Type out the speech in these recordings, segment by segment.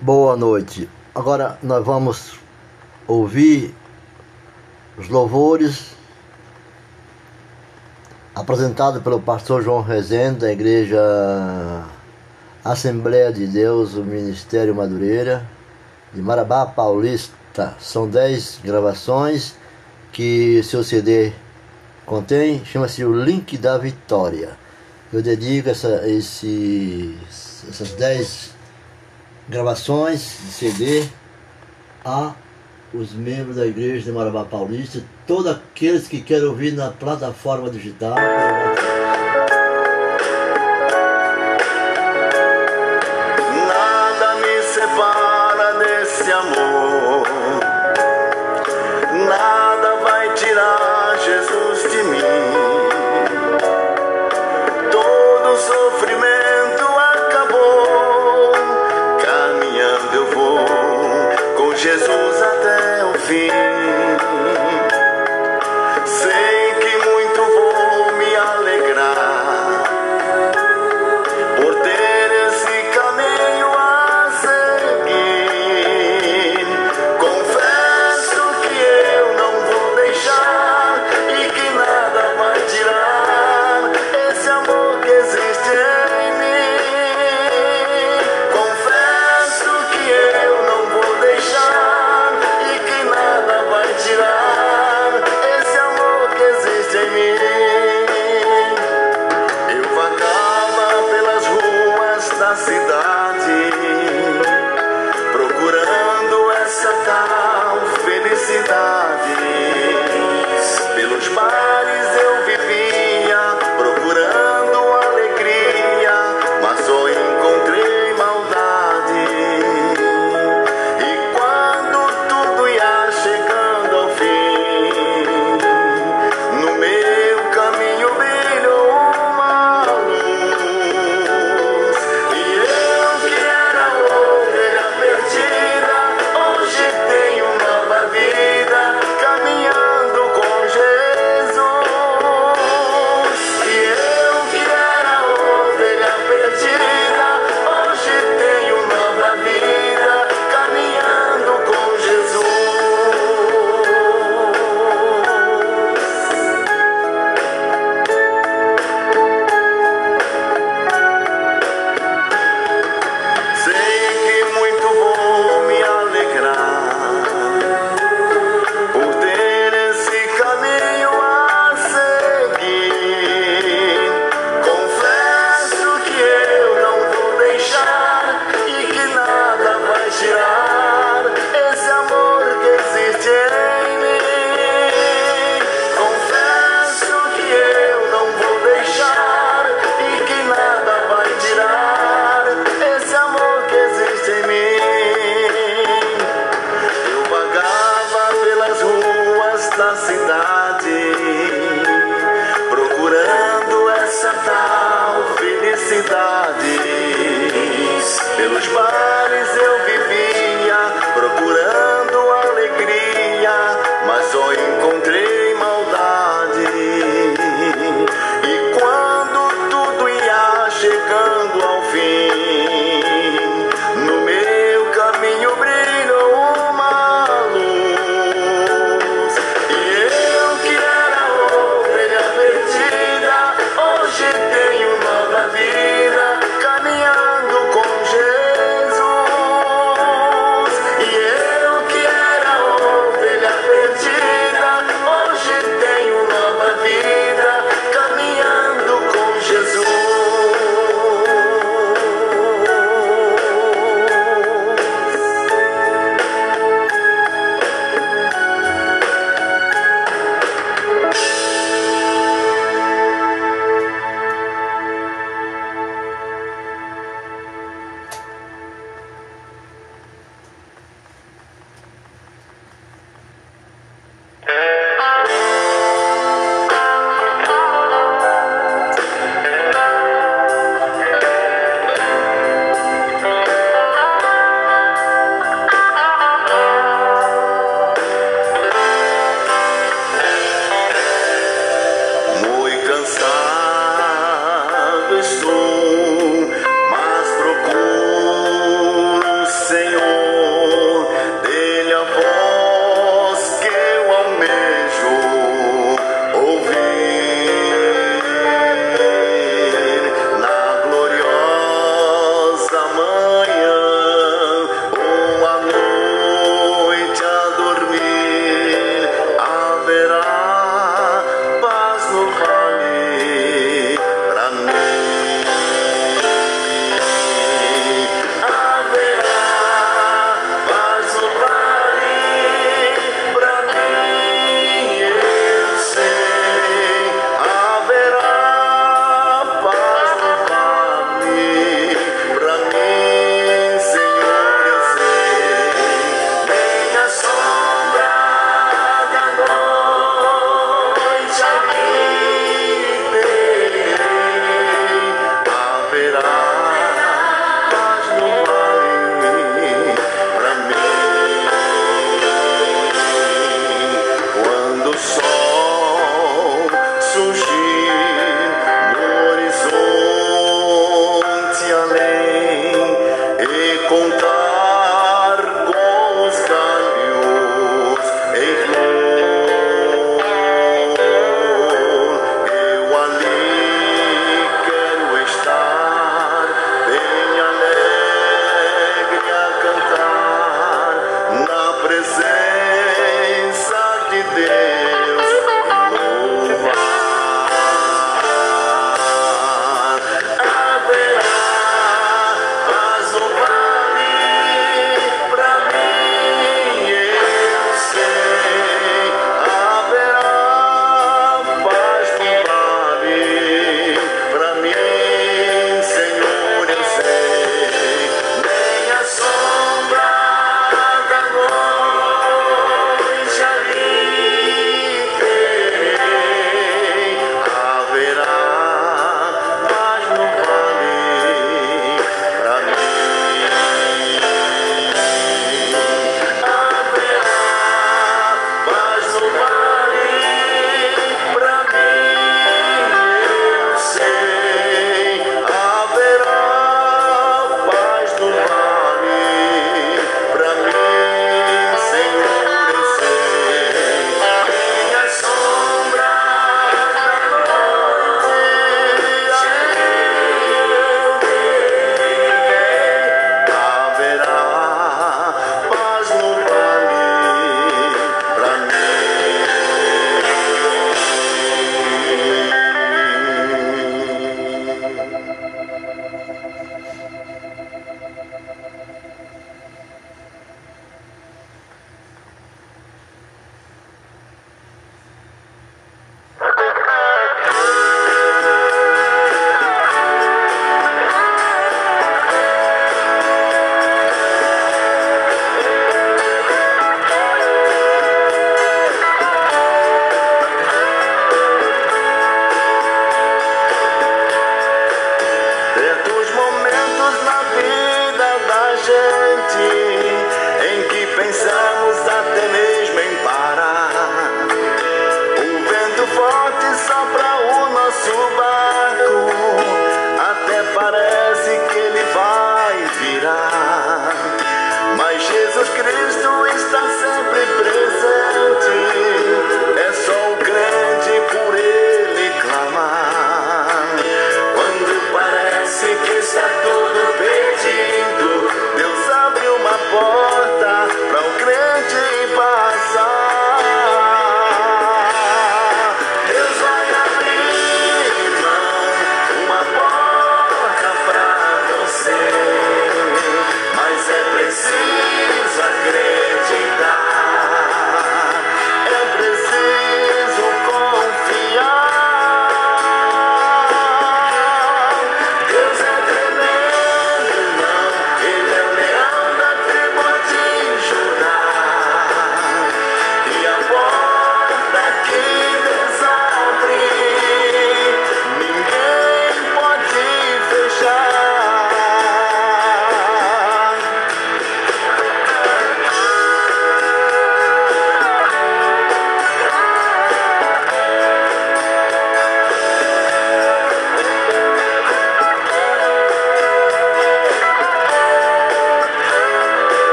Boa noite. Agora nós vamos ouvir os louvores apresentados pelo pastor João Rezende da igreja Assembleia de Deus, o Ministério Madureira de Marabá Paulista. São dez gravações que seu CD contém, chama-se o Link da Vitória. Eu dedico essa, esse, essas dez gravações CD a os membros da igreja de Marabá Paulista, todos aqueles que querem ouvir na plataforma digital.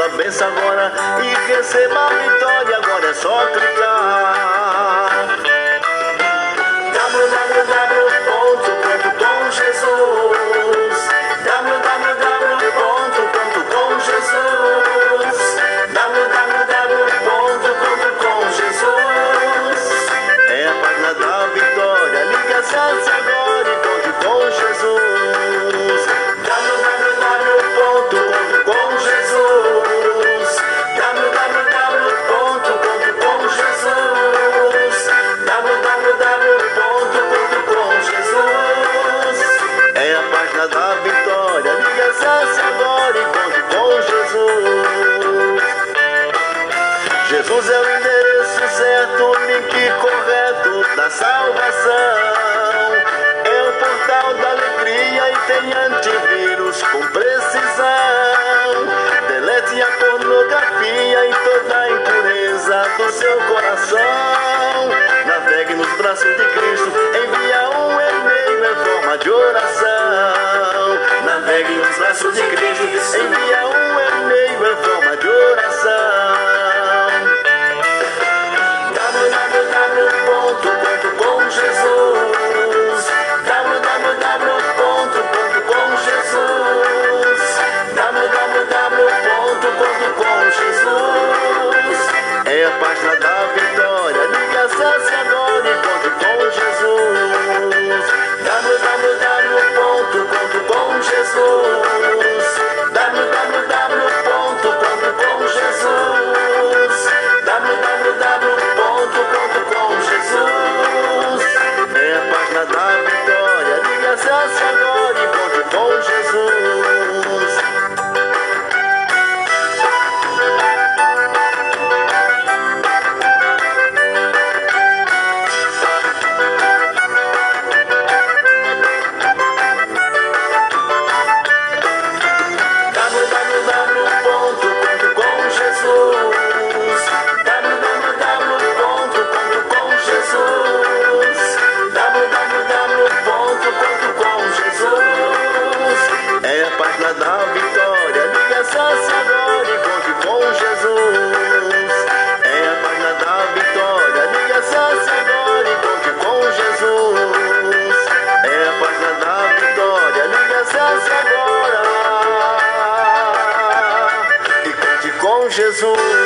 tua agora e receba a vitória. Agora é só clicar. tem antivírus com precisão. Delete a pornografia e toda a impureza do seu coração. Navegue nos braços de Cristo, envia um e-mail em forma de oração. Navegue nos braços de Cristo, envia soul.